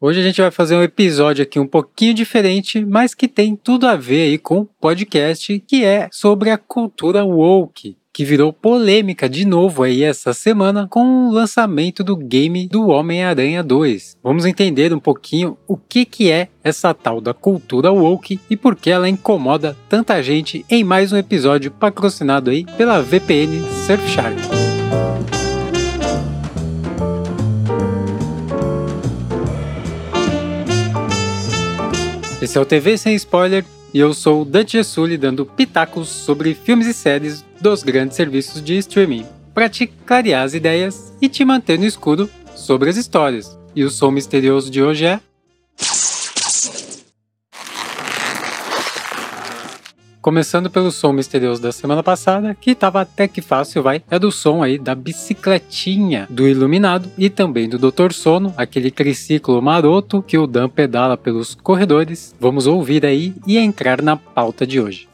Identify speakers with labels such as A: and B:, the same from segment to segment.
A: Hoje a gente vai fazer um episódio aqui um pouquinho diferente, mas que tem tudo a ver aí com podcast, que é sobre a cultura woke que virou polêmica de novo aí essa semana com o lançamento do game do Homem-Aranha 2. Vamos entender um pouquinho o que, que é essa tal da cultura woke e por que ela incomoda tanta gente em mais um episódio patrocinado aí pela VPN Surfshark. Esse é o TV Sem Spoiler e eu sou o Dante Gessulli dando pitacos sobre filmes e séries dos grandes serviços de streaming, para te clarear as ideias e te manter no escuro sobre as histórias. E o som misterioso de hoje é Começando pelo som misterioso da semana passada, que tava até que fácil, vai. É do som aí da bicicletinha do Iluminado e também do Doutor Sono, aquele triciclo maroto que o Dan pedala pelos corredores. Vamos ouvir aí e entrar na pauta de hoje.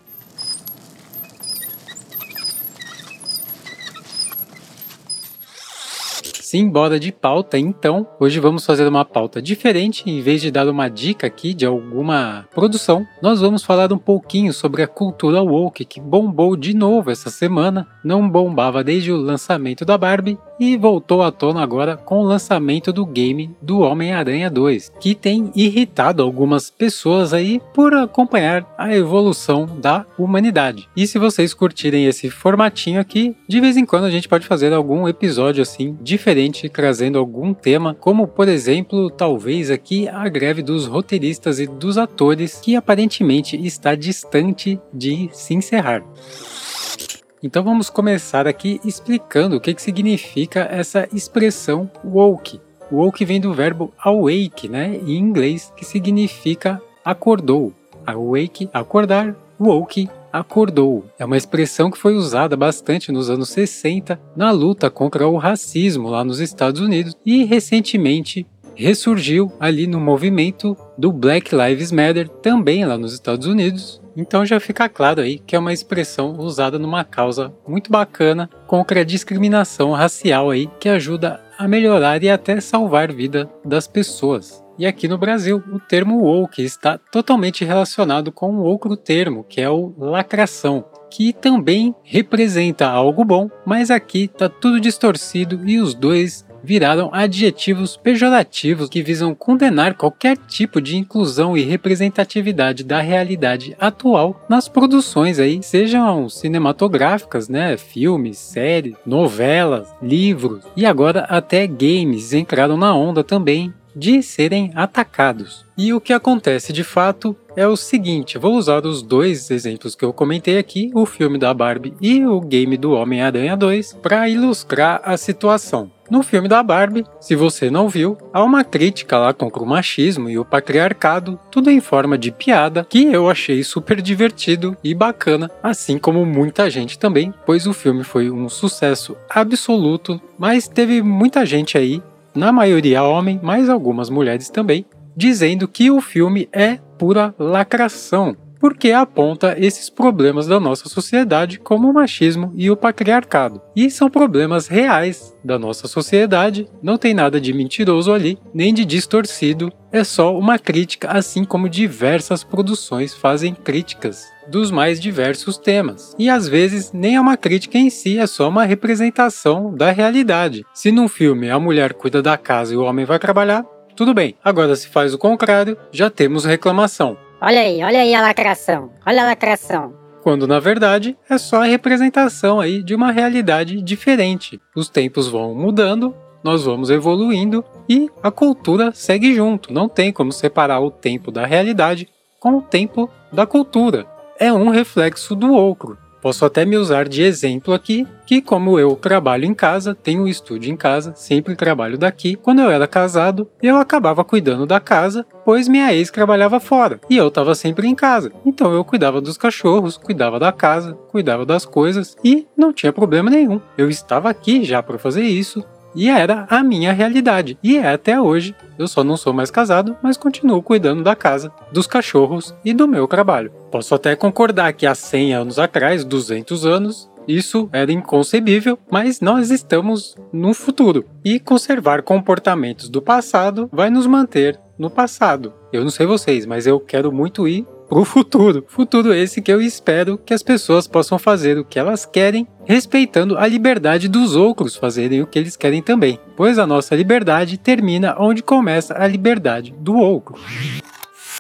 A: Simbora de pauta, então. Hoje vamos fazer uma pauta diferente. Em vez de dar uma dica aqui de alguma produção, nós vamos falar um pouquinho sobre a cultura woke que bombou de novo essa semana. Não bombava desde o lançamento da Barbie e voltou à tona agora com o lançamento do game do Homem-Aranha 2, que tem irritado algumas pessoas aí por acompanhar a evolução da humanidade. E se vocês curtirem esse formatinho aqui, de vez em quando a gente pode fazer algum episódio assim diferente, trazendo algum tema, como por exemplo, talvez aqui a greve dos roteiristas e dos atores, que aparentemente está distante de se encerrar. Então vamos começar aqui explicando o que, que significa essa expressão woke. Woke vem do verbo awake, né, em inglês, que significa acordou. Awake, acordar, woke, acordou. É uma expressão que foi usada bastante nos anos 60 na luta contra o racismo lá nos Estados Unidos e recentemente ressurgiu ali no movimento do Black Lives Matter também lá nos Estados Unidos então já fica claro aí que é uma expressão usada numa causa muito bacana contra a discriminação racial aí que ajuda a melhorar e até salvar vida das pessoas. E aqui no Brasil, o termo woke está totalmente relacionado com um outro termo, que é o lacração, que também representa algo bom, mas aqui está tudo distorcido e os dois viraram adjetivos pejorativos que visam condenar qualquer tipo de inclusão e representatividade da realidade atual nas produções aí, sejam cinematográficas, né, filmes, séries, novelas, livros e agora até games entraram na onda também de serem atacados. E o que acontece de fato é o seguinte: vou usar os dois exemplos que eu comentei aqui, o filme da Barbie e o game do Homem-Aranha 2, para ilustrar a situação. No filme da Barbie, se você não viu, há uma crítica lá contra o machismo e o patriarcado, tudo em forma de piada, que eu achei super divertido e bacana, assim como muita gente também, pois o filme foi um sucesso absoluto, mas teve muita gente aí na maioria homem, mas algumas mulheres também, dizendo que o filme é pura lacração, porque aponta esses problemas da nossa sociedade como o machismo e o patriarcado. E são problemas reais da nossa sociedade, não tem nada de mentiroso ali, nem de distorcido, é só uma crítica, assim como diversas produções fazem críticas dos mais diversos temas. E às vezes nem é uma crítica em si, é só uma representação da realidade. Se num filme a mulher cuida da casa e o homem vai trabalhar, tudo bem. Agora, se faz o contrário, já temos reclamação.
B: Olha aí, olha aí a lacração. Olha a lacração.
A: Quando na verdade é só a representação aí de uma realidade diferente. Os tempos vão mudando, nós vamos evoluindo e a cultura segue junto. Não tem como separar o tempo da realidade com o tempo da cultura. É um reflexo do outro. Posso até me usar de exemplo aqui, que como eu trabalho em casa, tenho um estúdio em casa, sempre trabalho daqui. Quando eu era casado, eu acabava cuidando da casa, pois minha ex trabalhava fora e eu estava sempre em casa. Então eu cuidava dos cachorros, cuidava da casa, cuidava das coisas e não tinha problema nenhum. Eu estava aqui já para fazer isso, e era a minha realidade. E é até hoje. Eu só não sou mais casado, mas continuo cuidando da casa, dos cachorros e do meu trabalho. Posso até concordar que há 100 anos atrás, 200 anos, isso era inconcebível, mas nós estamos no futuro. E conservar comportamentos do passado vai nos manter no passado. Eu não sei vocês, mas eu quero muito ir pro futuro. Futuro esse que eu espero que as pessoas possam fazer o que elas querem, respeitando a liberdade dos outros fazerem o que eles querem também, pois a nossa liberdade termina onde começa a liberdade do outro.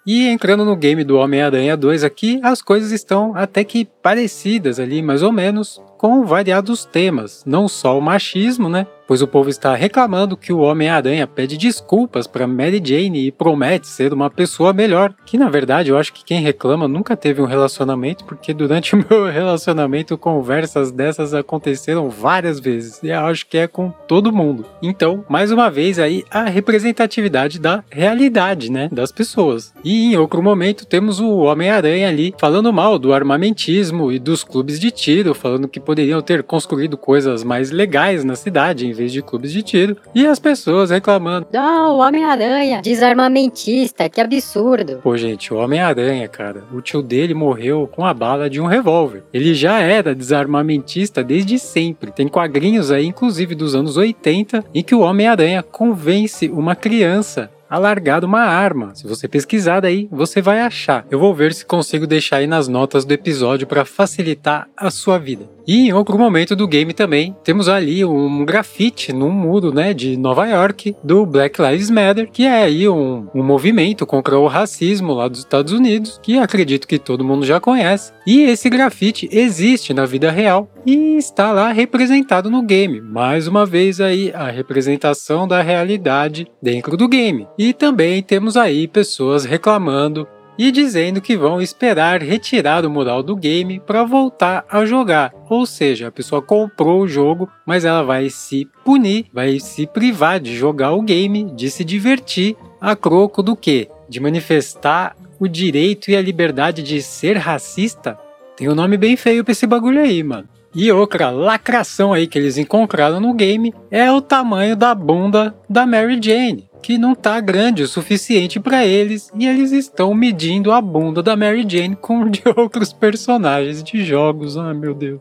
A: E entrando no game do Homem-Aranha 2 aqui, as coisas estão até que parecidas ali, mais ou menos, com variados temas, não só o machismo, né? Pois o povo está reclamando que o Homem-Aranha pede desculpas para Mary Jane e promete ser uma pessoa melhor. Que na verdade eu acho que quem reclama nunca teve um relacionamento, porque durante o meu relacionamento conversas dessas aconteceram várias vezes, e eu acho que é com todo mundo. Então, mais uma vez aí a representatividade da realidade, né, das pessoas. E em outro momento temos o Homem-Aranha ali falando mal do armamentismo e dos clubes de tiro, falando que poderiam ter construído coisas mais legais na cidade vez de clubes de tiro, e as pessoas reclamando.
B: Não, o Homem-Aranha, desarmamentista, que absurdo.
A: Pô, gente, o Homem-Aranha, cara, o tio dele morreu com a bala de um revólver. Ele já era desarmamentista desde sempre. Tem quadrinhos aí, inclusive dos anos 80, em que o Homem-Aranha convence uma criança alargado uma arma. Se você pesquisar aí, você vai achar. Eu vou ver se consigo deixar aí nas notas do episódio para facilitar a sua vida. E em outro momento do game também, temos ali um grafite num muro, né, de Nova York, do Black Lives Matter, que é aí um, um movimento contra o racismo lá dos Estados Unidos, que acredito que todo mundo já conhece. E esse grafite existe na vida real e está lá representado no game. Mais uma vez aí a representação da realidade dentro do game. E também temos aí pessoas reclamando e dizendo que vão esperar retirar o mural do game para voltar a jogar. Ou seja, a pessoa comprou o jogo, mas ela vai se punir, vai se privar de jogar o game, de se divertir, a troco do que? De manifestar o direito e a liberdade de ser racista? Tem um nome bem feio pra esse bagulho aí, mano. E outra lacração aí que eles encontraram no game é o tamanho da bunda da Mary Jane que não tá grande o suficiente para eles e eles estão medindo a bunda da Mary Jane com de outros personagens de jogos. Ah, meu Deus.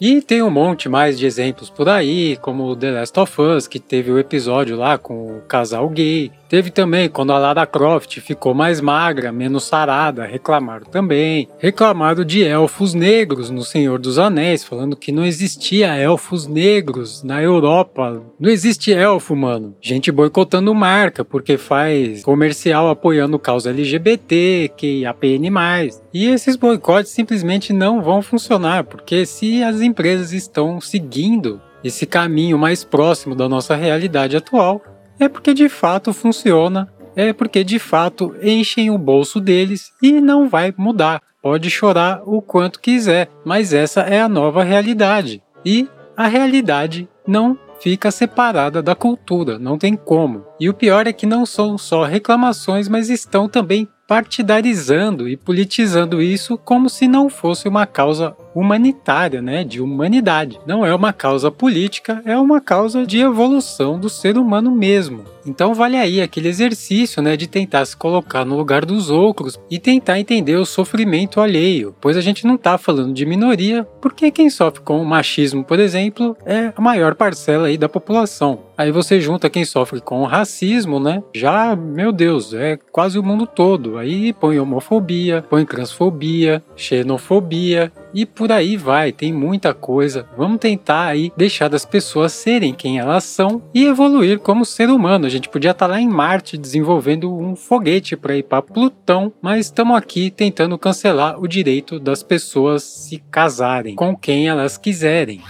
A: E tem um monte mais de exemplos por aí, como The Last of Us, que teve o episódio lá com o casal gay. Teve também quando a Lara Croft ficou mais magra, menos sarada, reclamaram também. Reclamaram de elfos negros no Senhor dos Anéis, falando que não existia elfos negros na Europa. Não existe elfo, mano. Gente boicotando marca porque faz comercial apoiando causa LGBT, que APN+. E esses boicotes simplesmente não vão funcionar, porque se as empresas estão seguindo esse caminho mais próximo da nossa realidade atual, é porque de fato funciona, é porque de fato enchem o bolso deles e não vai mudar. Pode chorar o quanto quiser, mas essa é a nova realidade. E a realidade não fica separada da cultura, não tem como. E o pior é que não são só reclamações, mas estão também partidarizando e politizando isso como se não fosse uma causa humanitária, né, de humanidade. Não é uma causa política, é uma causa de evolução do ser humano mesmo. Então vale aí aquele exercício, né, de tentar se colocar no lugar dos outros e tentar entender o sofrimento alheio, pois a gente não está falando de minoria, porque quem sofre com o machismo, por exemplo, é a maior parcela aí da população. Aí você junta quem sofre com o racismo, né? Já, meu Deus, é quase o mundo todo. Aí põe homofobia, põe transfobia, xenofobia e por aí vai. Tem muita coisa. Vamos tentar aí deixar as pessoas serem quem elas são e evoluir como ser humano. A gente podia estar tá lá em Marte desenvolvendo um foguete para ir para Plutão, mas estamos aqui tentando cancelar o direito das pessoas se casarem com quem elas quiserem.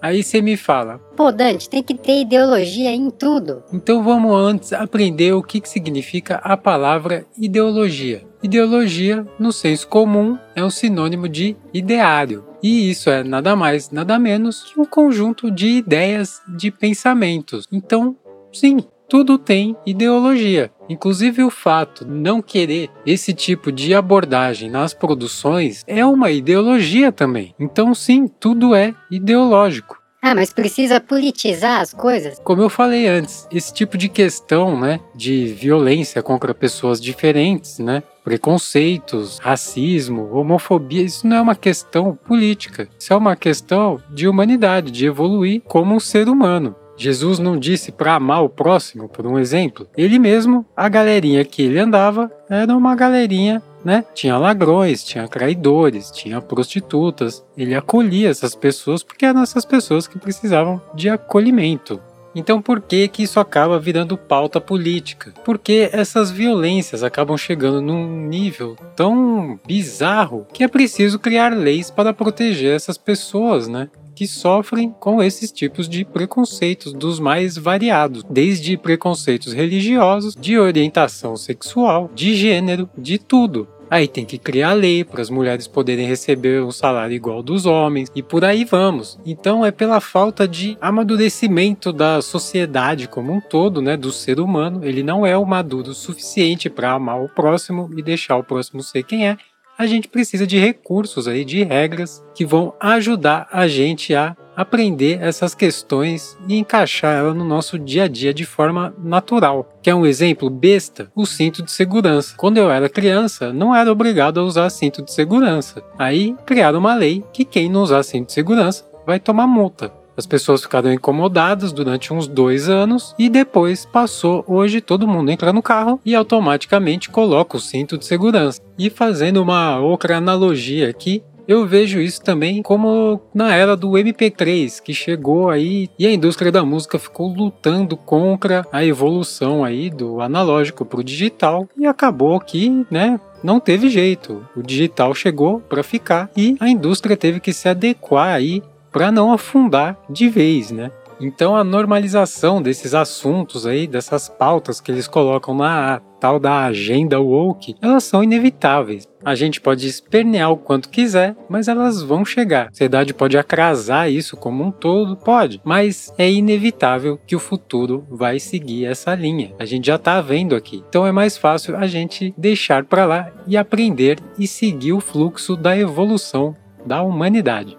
A: Aí você me fala.
B: Pô, Dante, tem que ter ideologia em tudo.
A: Então vamos antes aprender o que, que significa a palavra ideologia. Ideologia, no senso comum, é um sinônimo de ideário. E isso é nada mais, nada menos que um conjunto de ideias, de pensamentos. Então, sim, tudo tem ideologia. Inclusive o fato de não querer esse tipo de abordagem nas produções é uma ideologia também. Então sim, tudo é ideológico.
B: Ah, mas precisa politizar as coisas?
A: Como eu falei antes, esse tipo de questão, né, de violência contra pessoas diferentes, né, preconceitos, racismo, homofobia, isso não é uma questão política. Isso é uma questão de humanidade, de evoluir como um ser humano. Jesus não disse para amar o próximo, por um exemplo? Ele mesmo, a galerinha que ele andava, era uma galerinha né? Tinha ladrões, tinha traidores, tinha prostitutas. Ele acolhia essas pessoas porque eram essas pessoas que precisavam de acolhimento. Então por que que isso acaba virando pauta política? Porque essas violências acabam chegando num nível tão bizarro que é preciso criar leis para proteger essas pessoas, né? que sofrem com esses tipos de preconceitos dos mais variados, desde preconceitos religiosos, de orientação sexual, de gênero, de tudo. Aí tem que criar lei para as mulheres poderem receber um salário igual dos homens e por aí vamos. Então é pela falta de amadurecimento da sociedade como um todo, né, do ser humano. Ele não é o maduro o suficiente para amar o próximo e deixar o próximo ser quem é a gente precisa de recursos aí, de regras que vão ajudar a gente a aprender essas questões e encaixar ela no nosso dia a dia de forma natural. Que é um exemplo besta, o cinto de segurança. Quando eu era criança, não era obrigado a usar cinto de segurança. Aí criaram uma lei que quem não usar cinto de segurança vai tomar multa. As pessoas ficaram incomodadas durante uns dois anos e depois passou. Hoje todo mundo entra no carro e automaticamente coloca o cinto de segurança. E fazendo uma outra analogia aqui, eu vejo isso também como na era do MP3, que chegou aí e a indústria da música ficou lutando contra a evolução aí do analógico para o digital e acabou que, né, não teve jeito. O digital chegou para ficar e a indústria teve que se adequar aí para não afundar de vez, né? Então a normalização desses assuntos aí, dessas pautas que eles colocam na tal da agenda woke, elas são inevitáveis. A gente pode espernear o quanto quiser, mas elas vão chegar. A sociedade pode atrasar isso como um todo, pode, mas é inevitável que o futuro vai seguir essa linha. A gente já tá vendo aqui. Então é mais fácil a gente deixar para lá e aprender e seguir o fluxo da evolução da humanidade.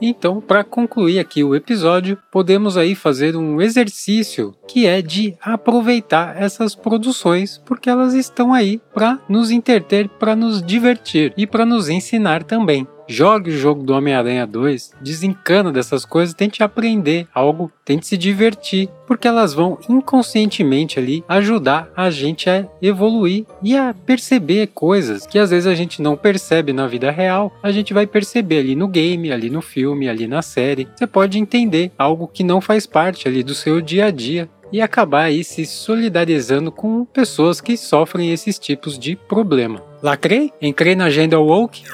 A: Então, para concluir aqui o episódio, podemos aí fazer um exercício que é de aproveitar essas produções, porque elas estão aí para nos interter, para nos divertir e para nos ensinar também. Jogue o jogo do Homem-Aranha 2, desencana dessas coisas, tente aprender algo, tente se divertir, porque elas vão inconscientemente ali ajudar a gente a evoluir e a perceber coisas que às vezes a gente não percebe na vida real, a gente vai perceber ali no game, ali no filme, ali na série. Você pode entender algo que não faz parte ali do seu dia a dia e acabar aí se solidarizando com pessoas que sofrem esses tipos de problema. Lacrei? Entrei na agenda woke?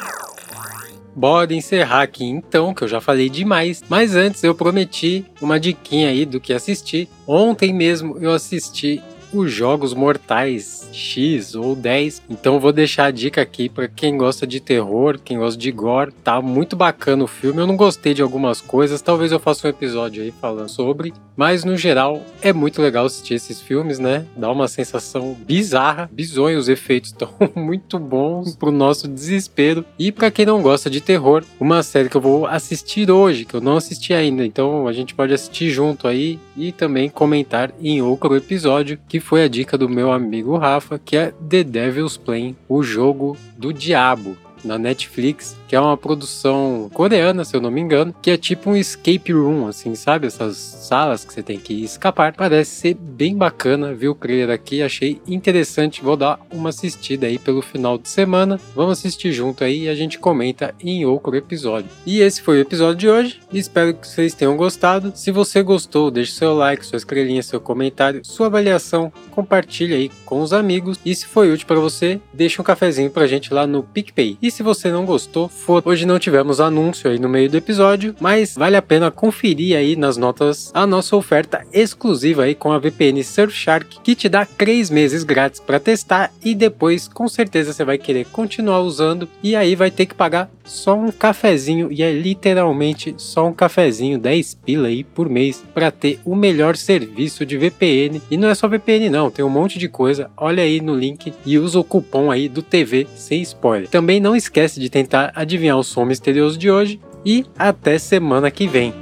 A: Bora encerrar aqui então, que eu já falei demais. Mas antes eu prometi uma diquinha aí do que assistir. Ontem mesmo eu assisti os Jogos Mortais X ou 10. Então vou deixar a dica aqui para quem gosta de terror, quem gosta de gore. Tá muito bacana o filme. Eu não gostei de algumas coisas, talvez eu faça um episódio aí falando sobre, mas no geral é muito legal assistir esses filmes, né? Dá uma sensação bizarra, bizonha, os efeitos estão muito bons pro nosso desespero. E para quem não gosta de terror, uma série que eu vou assistir hoje, que eu não assisti ainda, então a gente pode assistir junto aí e também comentar em outro episódio que foi a dica do meu amigo Rafa, que é The Devil's Plan, o jogo do diabo na Netflix, que é uma produção coreana, se eu não me engano, que é tipo um escape room, assim, sabe? Essas salas que você tem que escapar. Parece ser bem bacana, viu o trailer aqui, achei interessante. Vou dar uma assistida aí pelo final de semana. Vamos assistir junto aí e a gente comenta em outro episódio. E esse foi o episódio de hoje. Espero que vocês tenham gostado. Se você gostou, deixe seu like, sua estrelinha, seu comentário, sua avaliação, compartilhe aí com os amigos. E se foi útil para você, deixe um cafezinho pra gente lá no PicPay. E se você não gostou, for. Hoje não tivemos anúncio aí no meio do episódio, mas vale a pena conferir aí nas notas a nossa oferta exclusiva aí com a VPN Surfshark, que te dá 3 meses grátis para testar e depois com certeza você vai querer continuar usando e aí vai ter que pagar só um cafezinho e é literalmente só um cafezinho, 10 pila aí por mês para ter o melhor serviço de VPN. E não é só VPN não, tem um monte de coisa. Olha aí no link e usa o cupom aí do TV sem spoiler. Também não esquece de tentar adivinhar o som misterioso de hoje e até semana que vem.